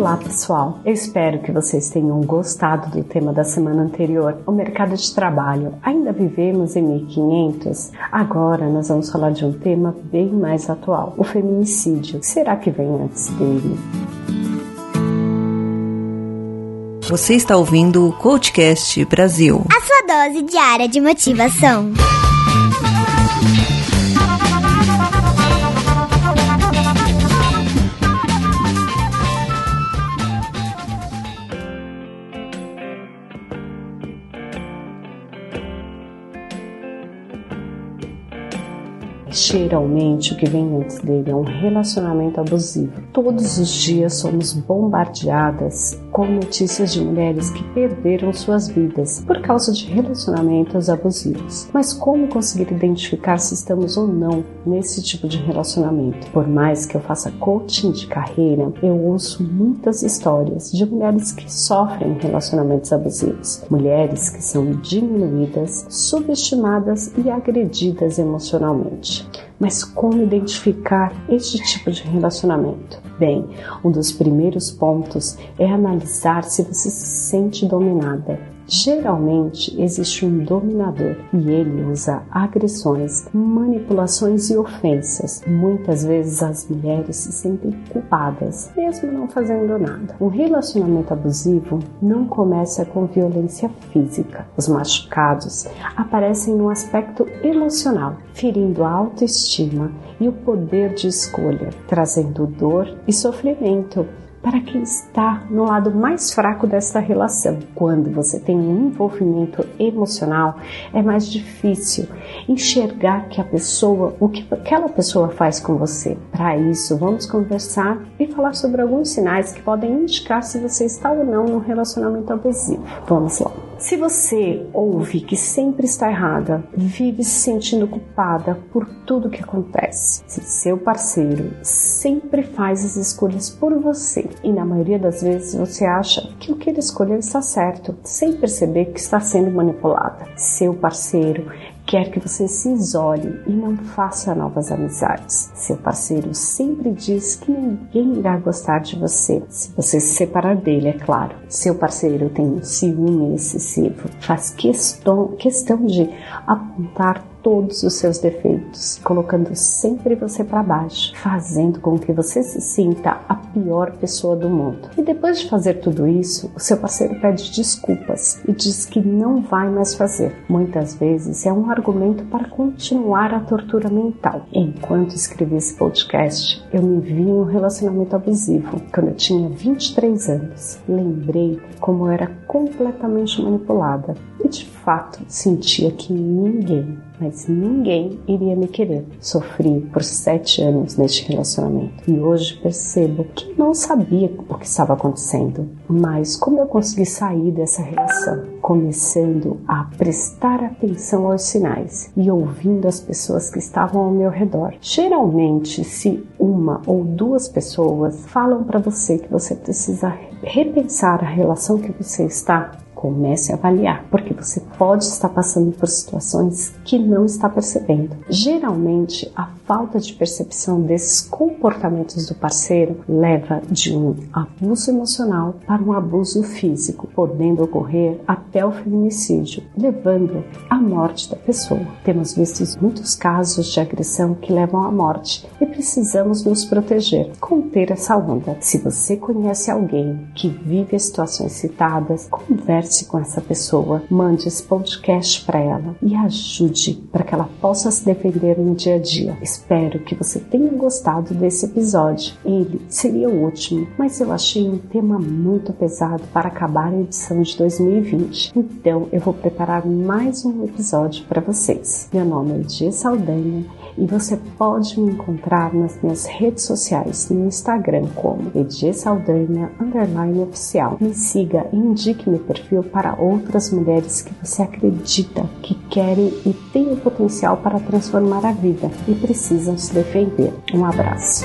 Olá pessoal, eu espero que vocês tenham gostado do tema da semana anterior, o mercado de trabalho. Ainda vivemos em 1500? Agora nós vamos falar de um tema bem mais atual, o feminicídio. Será que vem antes dele? Você está ouvindo o Coachcast Brasil. A sua dose diária de motivação. Geralmente, o que vem antes dele é um relacionamento abusivo. Todos os dias somos bombardeadas com notícias de mulheres que perderam suas vidas por causa de relacionamentos abusivos. Mas como conseguir identificar se estamos ou não nesse tipo de relacionamento? Por mais que eu faça coaching de carreira, eu ouço muitas histórias de mulheres que sofrem relacionamentos abusivos, mulheres que são diminuídas, subestimadas e agredidas emocionalmente. Mas como identificar este tipo de relacionamento? Bem, um dos primeiros pontos é analisar se você se sente dominada. Geralmente existe um dominador e ele usa agressões, manipulações e ofensas. Muitas vezes as mulheres se sentem culpadas, mesmo não fazendo nada. Um relacionamento abusivo não começa com violência física. Os machucados aparecem no aspecto emocional, ferindo a autoestima e o poder de escolha, trazendo dor e sofrimento para quem está no lado mais fraco desta relação. Quando você tem um envolvimento emocional, é mais difícil enxergar que a pessoa, o que aquela pessoa faz com você. Para isso, vamos conversar e falar sobre alguns sinais que podem indicar se você está ou não num relacionamento abusivo. Vamos lá. Se você ouve que sempre está errada, vive se sentindo culpada por tudo que acontece, se seu parceiro sempre faz as escolhas por você e na maioria das vezes você acha que o que ele escolheu está certo, sem perceber que está sendo manipulada, seu parceiro quer que você se isole e não faça novas amizades. Seu parceiro sempre diz que ninguém irá gostar de você se você se separar dele, é claro. Seu parceiro tem um ciúme excessivo, faz questão, questão de apontar todos os seus defeitos, colocando sempre você para baixo, fazendo com que você se sinta a pior pessoa do mundo. E depois de fazer tudo isso, o seu parceiro pede desculpas e diz que não vai mais fazer. Muitas vezes é um argumento para continuar a tortura mental. Enquanto escrevi esse podcast, eu me vi em um relacionamento abusivo quando eu tinha 23 anos. Lembrei como eu era completamente manipulada e de fato sentia que ninguém mas ninguém iria me querer. Sofri por sete anos neste relacionamento e hoje percebo que não sabia o que estava acontecendo, mas como eu consegui sair dessa relação, começando a prestar atenção aos sinais e ouvindo as pessoas que estavam ao meu redor. Geralmente, se uma ou duas pessoas falam para você que você precisa repensar a relação que você está, Comece a avaliar, porque você pode estar passando por situações que não está percebendo. Geralmente, a falta de percepção desses comportamentos do parceiro leva de um abuso emocional para um abuso físico, podendo ocorrer até o feminicídio, levando à morte da pessoa. Temos visto muitos casos de agressão que levam à morte e precisamos nos proteger, conter essa onda. Se você conhece alguém que vive situações citadas, converse com essa pessoa, mande esse podcast para ela e ajude para que ela possa se defender no dia a dia. Espero que você tenha gostado desse episódio. Ele seria o último, mas eu achei um tema muito pesado para acabar a edição de 2020. Então eu vou preparar mais um episódio para vocês. Meu nome é Dia Saldanha e você pode me encontrar nas minhas redes sociais, no Instagram como EG Saldanha underline oficial. Me siga e indique meu perfil para outras mulheres que você acredita que querem e têm o potencial para transformar a vida e precisam se defender. Um abraço.